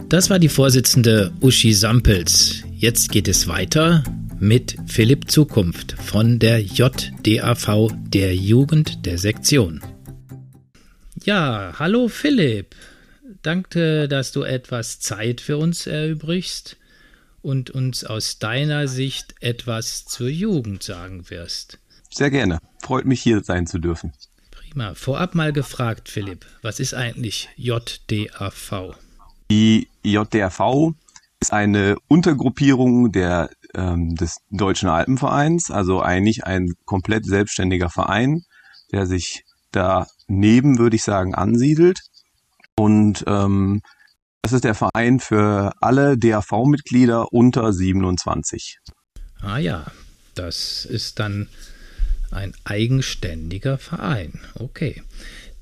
Das war die Vorsitzende Uschi Sampels. Jetzt geht es weiter mit Philipp Zukunft von der JDAV der Jugend der Sektion. Ja, hallo Philipp. Danke, dass du etwas Zeit für uns erübrigst und uns aus deiner Sicht etwas zur Jugend sagen wirst. Sehr gerne. Freut mich hier sein zu dürfen. Prima. Vorab mal gefragt, Philipp, was ist eigentlich JDAV? Die JDRV ist eine Untergruppierung der, ähm, des Deutschen Alpenvereins, also eigentlich ein komplett selbstständiger Verein, der sich daneben, würde ich sagen, ansiedelt. Und ähm, das ist der Verein für alle DAV-Mitglieder unter 27. Ah ja, das ist dann ein eigenständiger Verein. Okay.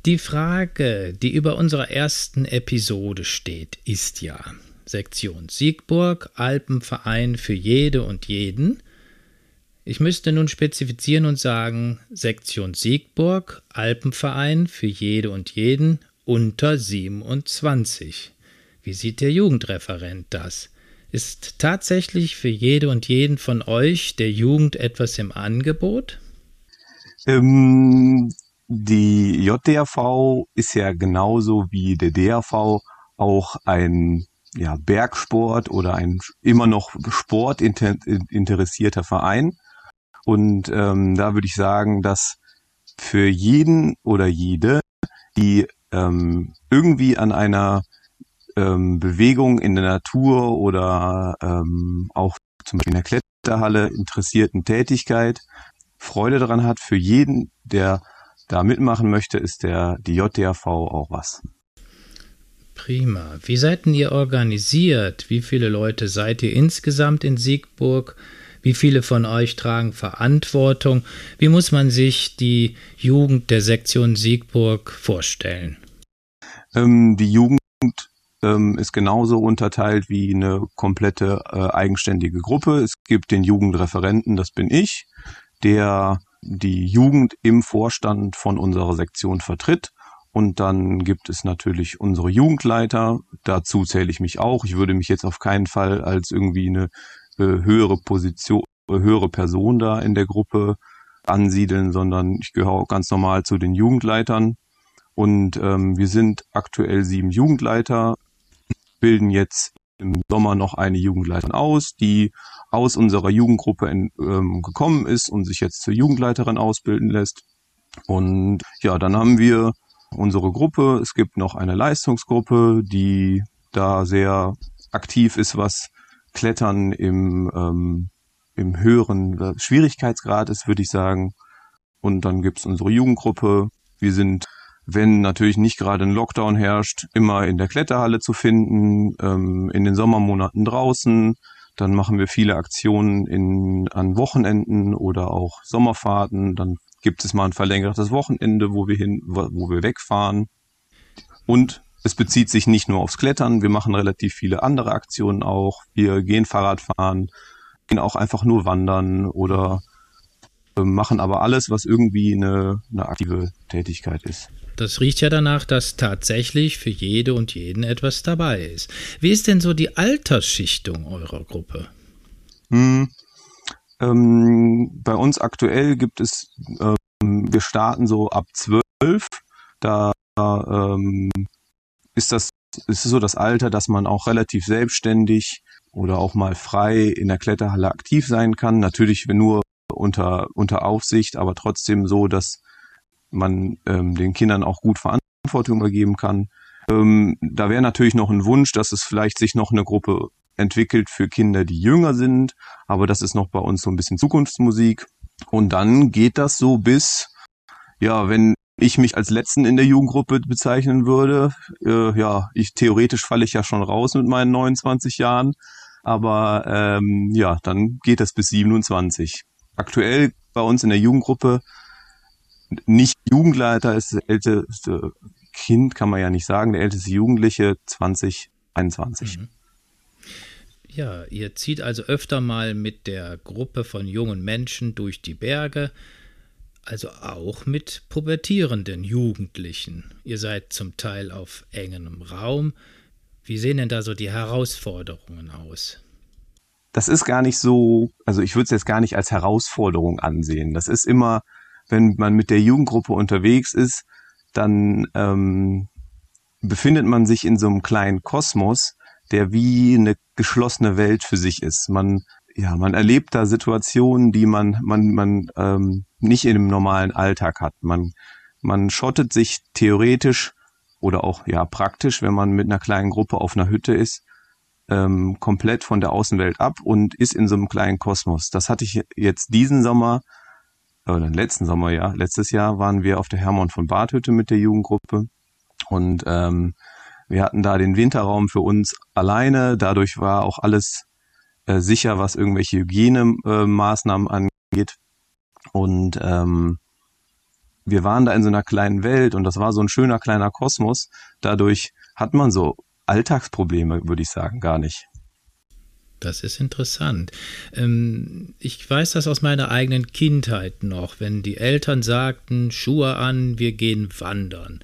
Die Frage, die über unserer ersten Episode steht, ist ja Sektion Siegburg, Alpenverein für jede und jeden. Ich müsste nun spezifizieren und sagen Sektion Siegburg, Alpenverein für jede und jeden unter 27. Wie sieht der Jugendreferent das? Ist tatsächlich für jede und jeden von euch der Jugend etwas im Angebot? Ähm, die JDAV ist ja genauso wie der DAV auch ein ja, Bergsport oder ein immer noch sportinteressierter Verein. Und ähm, da würde ich sagen, dass für jeden oder jede, die ähm, irgendwie an einer ähm, Bewegung in der Natur oder ähm, auch zum Beispiel in der Kletterhalle interessierten Tätigkeit Freude daran hat, für jeden, der da mitmachen möchte, ist der, die JDAV auch was. Prima. Wie seid denn ihr organisiert? Wie viele Leute seid ihr insgesamt in Siegburg? Wie viele von euch tragen Verantwortung? Wie muss man sich die Jugend der Sektion Siegburg vorstellen? Ähm, die Jugend ähm, ist genauso unterteilt wie eine komplette äh, eigenständige Gruppe. Es gibt den Jugendreferenten, das bin ich, der die Jugend im Vorstand von unserer Sektion vertritt. Und dann gibt es natürlich unsere Jugendleiter. Dazu zähle ich mich auch. Ich würde mich jetzt auf keinen Fall als irgendwie eine äh, höhere Position, äh, höhere Person da in der Gruppe ansiedeln, sondern ich gehöre ganz normal zu den Jugendleitern. Und ähm, wir sind aktuell sieben Jugendleiter, bilden jetzt im Sommer noch eine Jugendleiterin aus, die aus unserer Jugendgruppe in, ähm, gekommen ist und sich jetzt zur Jugendleiterin ausbilden lässt. Und ja, dann haben wir unsere Gruppe. Es gibt noch eine Leistungsgruppe, die da sehr aktiv ist, was Klettern im, ähm, im höheren Schwierigkeitsgrad ist, würde ich sagen. Und dann gibt's unsere Jugendgruppe. Wir sind wenn natürlich nicht gerade ein Lockdown herrscht, immer in der Kletterhalle zu finden, ähm, in den Sommermonaten draußen. Dann machen wir viele Aktionen in, an Wochenenden oder auch Sommerfahrten. Dann gibt es mal ein verlängertes Wochenende, wo wir hin, wo wir wegfahren. Und es bezieht sich nicht nur aufs Klettern. Wir machen relativ viele andere Aktionen auch. Wir gehen Fahrradfahren, gehen auch einfach nur wandern oder machen aber alles, was irgendwie eine, eine aktive Tätigkeit ist. Das riecht ja danach, dass tatsächlich für jede und jeden etwas dabei ist. Wie ist denn so die Altersschichtung eurer Gruppe? Hm, ähm, bei uns aktuell gibt es, ähm, wir starten so ab zwölf. Da ähm, ist das ist so das Alter, dass man auch relativ selbstständig oder auch mal frei in der Kletterhalle aktiv sein kann. Natürlich nur unter, unter Aufsicht, aber trotzdem so, dass man ähm, den Kindern auch gut Verantwortung übergeben kann. Ähm, da wäre natürlich noch ein Wunsch, dass es vielleicht sich noch eine Gruppe entwickelt für Kinder, die jünger sind, aber das ist noch bei uns so ein bisschen Zukunftsmusik. Und dann geht das so bis, ja, wenn ich mich als letzten in der Jugendgruppe bezeichnen würde, äh, ja, ich theoretisch falle ich ja schon raus mit meinen 29 Jahren, aber ähm, ja, dann geht das bis 27. Aktuell bei uns in der Jugendgruppe nicht Jugendleiter ist das älteste Kind, kann man ja nicht sagen, der älteste Jugendliche 2021. Mhm. Ja, ihr zieht also öfter mal mit der Gruppe von jungen Menschen durch die Berge, also auch mit pubertierenden Jugendlichen. Ihr seid zum Teil auf engem Raum. Wie sehen denn da so die Herausforderungen aus? Das ist gar nicht so, also ich würde es jetzt gar nicht als Herausforderung ansehen. Das ist immer, wenn man mit der Jugendgruppe unterwegs ist, dann ähm, befindet man sich in so einem kleinen Kosmos, der wie eine geschlossene Welt für sich ist. Man ja, man erlebt da Situationen, die man man man ähm, nicht in einem normalen Alltag hat. Man man schottet sich theoretisch oder auch ja praktisch, wenn man mit einer kleinen Gruppe auf einer Hütte ist, ähm, komplett von der Außenwelt ab und ist in so einem kleinen Kosmos. Das hatte ich jetzt diesen Sommer oder letzten Sommer ja, letztes Jahr waren wir auf der Hermann von Badhütte mit der Jugendgruppe und ähm, wir hatten da den Winterraum für uns alleine. Dadurch war auch alles äh, sicher, was irgendwelche Hygienemaßnahmen äh, angeht. Und ähm, wir waren da in so einer kleinen Welt und das war so ein schöner kleiner Kosmos. Dadurch hat man so Alltagsprobleme, würde ich sagen, gar nicht. Das ist interessant. Ähm, ich weiß das aus meiner eigenen Kindheit noch, wenn die Eltern sagten, Schuhe an, wir gehen wandern.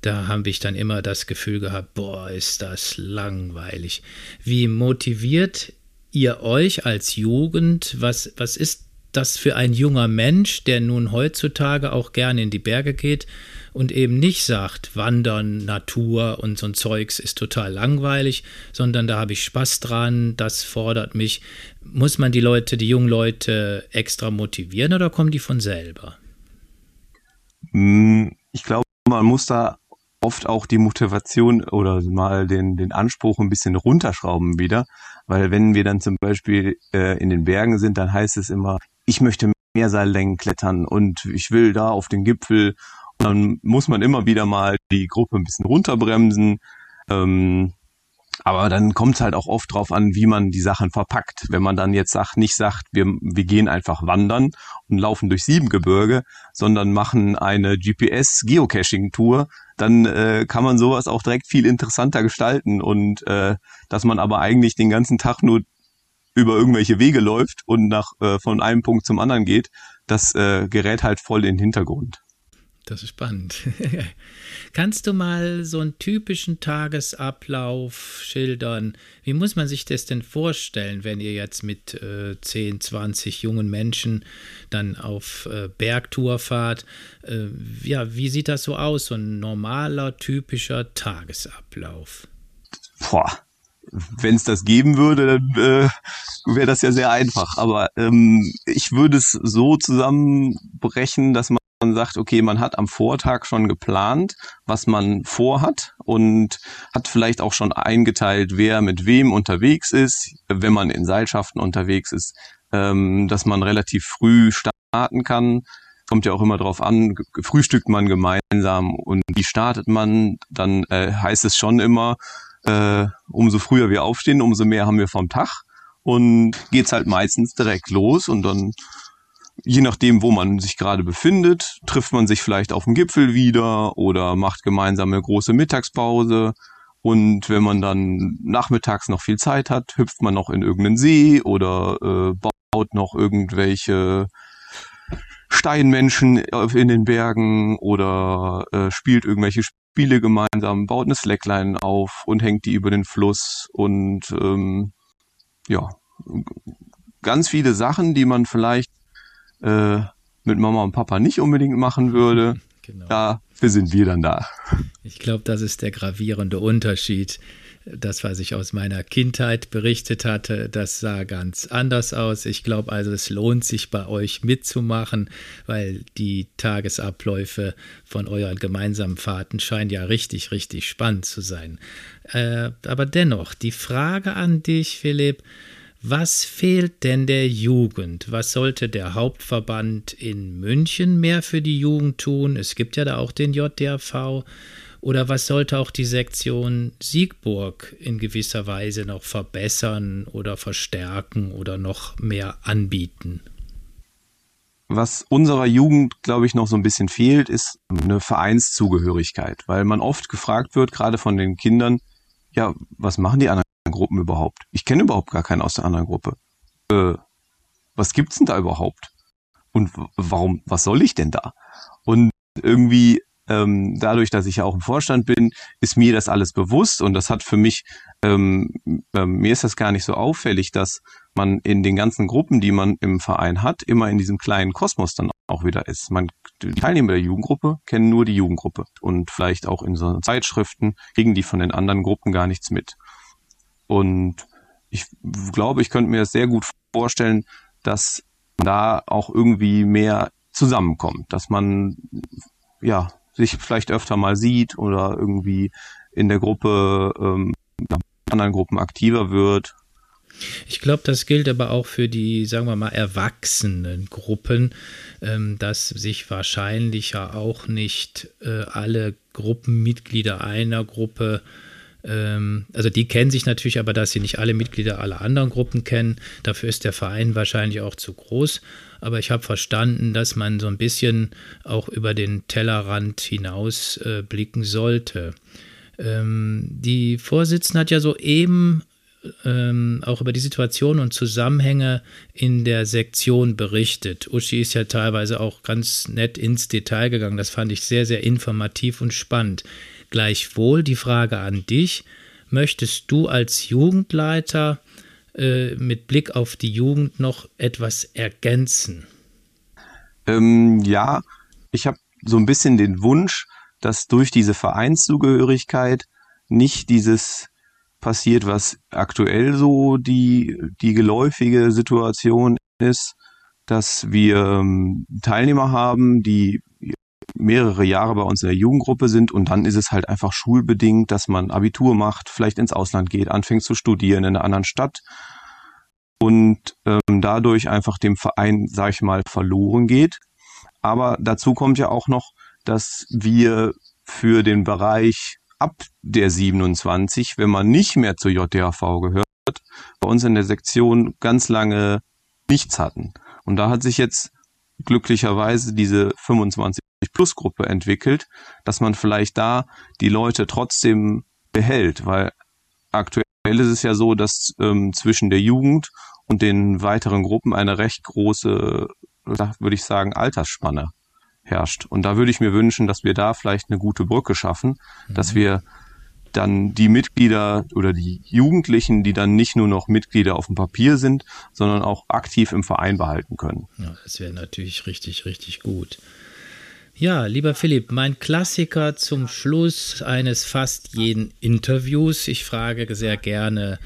Da habe ich dann immer das Gefühl gehabt, boah, ist das langweilig. Wie motiviert ihr euch als Jugend? Was, was ist das für ein junger Mensch, der nun heutzutage auch gerne in die Berge geht und eben nicht sagt, Wandern, Natur und so ein Zeugs ist total langweilig, sondern da habe ich Spaß dran, das fordert mich. Muss man die Leute, die jungen Leute extra motivieren oder kommen die von selber? Hm, ich glaube, man muss da oft auch die Motivation oder mal den, den Anspruch ein bisschen runterschrauben wieder. Weil wenn wir dann zum Beispiel äh, in den Bergen sind, dann heißt es immer, ich möchte mehr Seillängen klettern und ich will da auf den Gipfel. Und dann muss man immer wieder mal die Gruppe ein bisschen runterbremsen. Ähm, aber dann kommt es halt auch oft drauf an, wie man die Sachen verpackt. Wenn man dann jetzt sagt, nicht sagt, wir, wir gehen einfach wandern und laufen durch Siebengebirge, sondern machen eine GPS-Geocaching-Tour, dann äh, kann man sowas auch direkt viel interessanter gestalten und äh, dass man aber eigentlich den ganzen Tag nur über irgendwelche Wege läuft und nach äh, von einem Punkt zum anderen geht, das äh, gerät halt voll in den Hintergrund. Das ist spannend. Kannst du mal so einen typischen Tagesablauf schildern? Wie muss man sich das denn vorstellen, wenn ihr jetzt mit äh, 10, 20 jungen Menschen dann auf äh, Bergtour fahrt? Äh, ja, wie sieht das so aus, so ein normaler, typischer Tagesablauf? Boah, wenn es das geben würde, dann äh, wäre das ja sehr einfach. Aber ähm, ich würde es so zusammenbrechen, dass man sagt, okay, man hat am Vortag schon geplant, was man vorhat und hat vielleicht auch schon eingeteilt, wer mit wem unterwegs ist, wenn man in Seilschaften unterwegs ist, ähm, dass man relativ früh starten kann. Kommt ja auch immer drauf an, frühstückt man gemeinsam und wie startet man, dann äh, heißt es schon immer, äh, umso früher wir aufstehen, umso mehr haben wir vom Tag und geht's halt meistens direkt los und dann je nachdem, wo man sich gerade befindet, trifft man sich vielleicht auf dem Gipfel wieder oder macht gemeinsam eine große Mittagspause. Und wenn man dann nachmittags noch viel Zeit hat, hüpft man noch in irgendeinen See oder äh, baut noch irgendwelche Steinmenschen in den Bergen oder äh, spielt irgendwelche Spiele gemeinsam, baut eine Slackline auf und hängt die über den Fluss und ähm, ja, ganz viele Sachen, die man vielleicht äh, mit Mama und Papa nicht unbedingt machen würde. Genau. Dafür sind wir dann da. Ich glaube, das ist der gravierende Unterschied. Das, was ich aus meiner Kindheit berichtet hatte, das sah ganz anders aus. Ich glaube also, es lohnt sich bei euch mitzumachen, weil die Tagesabläufe von euren gemeinsamen Fahrten scheinen ja richtig, richtig spannend zu sein. Äh, aber dennoch, die Frage an dich, Philipp, was fehlt denn der Jugend? Was sollte der Hauptverband in München mehr für die Jugend tun? Es gibt ja da auch den JDAV. Oder was sollte auch die Sektion Siegburg in gewisser Weise noch verbessern oder verstärken oder noch mehr anbieten? was unserer Jugend, glaube ich, noch so ein bisschen fehlt, ist eine Vereinszugehörigkeit, weil man oft gefragt wird, gerade von den Kindern, ja, was machen die anderen Gruppen überhaupt? Ich kenne überhaupt gar keinen aus der anderen Gruppe. Äh, was gibt's denn da überhaupt? Und warum, was soll ich denn da? Und irgendwie ähm, dadurch, dass ich ja auch im Vorstand bin, ist mir das alles bewusst und das hat für mich, ähm, äh, mir ist das gar nicht so auffällig, dass man in den ganzen Gruppen, die man im Verein hat, immer in diesem kleinen Kosmos dann auch wieder ist. Man, die Teilnehmer der Jugendgruppe kennen nur die Jugendgruppe und vielleicht auch in so Zeitschriften kriegen die von den anderen Gruppen gar nichts mit. Und ich glaube, ich könnte mir das sehr gut vorstellen, dass da auch irgendwie mehr zusammenkommt, dass man ja sich vielleicht öfter mal sieht oder irgendwie in der Gruppe ähm, anderen Gruppen aktiver wird. Ich glaube, das gilt aber auch für die, sagen wir mal, erwachsenen Gruppen, ähm, dass sich wahrscheinlich ja auch nicht äh, alle Gruppenmitglieder einer Gruppe ähm, also die kennen sich natürlich, aber dass sie nicht alle Mitglieder aller anderen Gruppen kennen, dafür ist der Verein wahrscheinlich auch zu groß. Aber ich habe verstanden, dass man so ein bisschen auch über den Tellerrand hinaus äh, blicken sollte. Ähm, die Vorsitzende hat ja soeben ähm, auch über die Situation und Zusammenhänge in der Sektion berichtet. Uschi ist ja teilweise auch ganz nett ins Detail gegangen. Das fand ich sehr, sehr informativ und spannend. Gleichwohl die Frage an dich, möchtest du als Jugendleiter äh, mit Blick auf die Jugend noch etwas ergänzen? Ähm, ja, ich habe so ein bisschen den Wunsch, dass durch diese Vereinszugehörigkeit nicht dieses passiert, was aktuell so die, die geläufige Situation ist, dass wir ähm, Teilnehmer haben, die mehrere Jahre bei uns in der Jugendgruppe sind und dann ist es halt einfach schulbedingt, dass man Abitur macht, vielleicht ins Ausland geht, anfängt zu studieren in einer anderen Stadt und ähm, dadurch einfach dem Verein, sag ich mal, verloren geht. Aber dazu kommt ja auch noch, dass wir für den Bereich ab der 27, wenn man nicht mehr zur JDAV gehört, bei uns in der Sektion ganz lange nichts hatten. Und da hat sich jetzt glücklicherweise diese 25 Plus Gruppe entwickelt, dass man vielleicht da die Leute trotzdem behält, weil aktuell ist es ja so, dass ähm, zwischen der Jugend und den weiteren Gruppen eine recht große, würde ich sagen, Altersspanne herrscht. Und da würde ich mir wünschen, dass wir da vielleicht eine gute Brücke schaffen, mhm. dass wir dann die Mitglieder oder die Jugendlichen, die dann nicht nur noch Mitglieder auf dem Papier sind, sondern auch aktiv im Verein behalten können. Ja, das wäre natürlich richtig, richtig gut. Ja, lieber Philipp, mein Klassiker zum Schluss eines fast jeden Interviews. Ich frage sehr gerne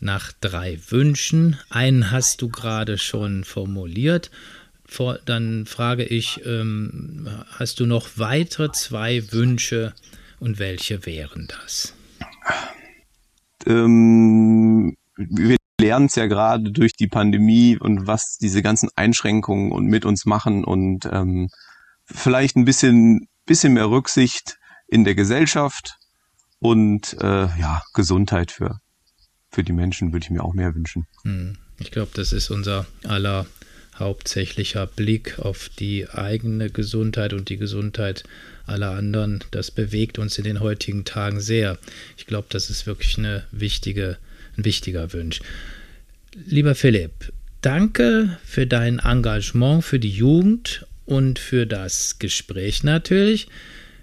nach drei Wünschen. Einen hast du gerade schon formuliert. Vor, dann frage ich, ähm, hast du noch weitere zwei Wünsche und welche wären das? Ähm, wir lernen es ja gerade durch die Pandemie und was diese ganzen Einschränkungen und mit uns machen und ähm, vielleicht ein bisschen, bisschen mehr Rücksicht in der Gesellschaft und äh, ja, Gesundheit für, für die Menschen würde ich mir auch mehr wünschen. Hm. Ich glaube, das ist unser aller hauptsächlicher Blick auf die eigene Gesundheit und die Gesundheit aller anderen. Das bewegt uns in den heutigen Tagen sehr. Ich glaube, das ist wirklich eine wichtige, ein wichtiger Wunsch. Lieber Philipp, danke für dein Engagement für die Jugend und für das Gespräch natürlich.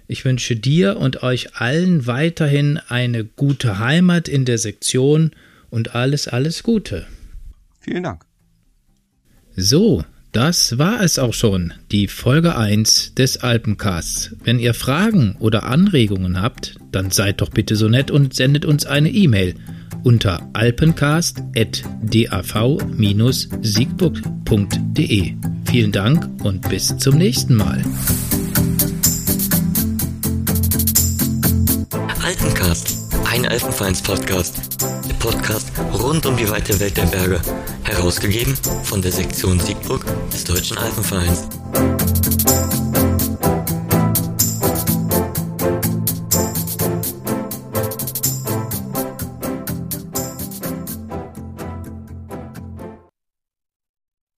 Ich wünsche dir und euch allen weiterhin eine gute Heimat in der Sektion und alles, alles Gute. Vielen Dank. So, das war es auch schon, die Folge 1 des Alpencasts. Wenn ihr Fragen oder Anregungen habt, dann seid doch bitte so nett und sendet uns eine E-Mail unter alpencast.dav-siegburg.de. Vielen Dank und bis zum nächsten Mal. Alpencast, ein Alpenvereins-Podcast. Der Podcast rund um die weite Welt der Berge. Herausgegeben von der Sektion Siegburg des Deutschen Alpenvereins.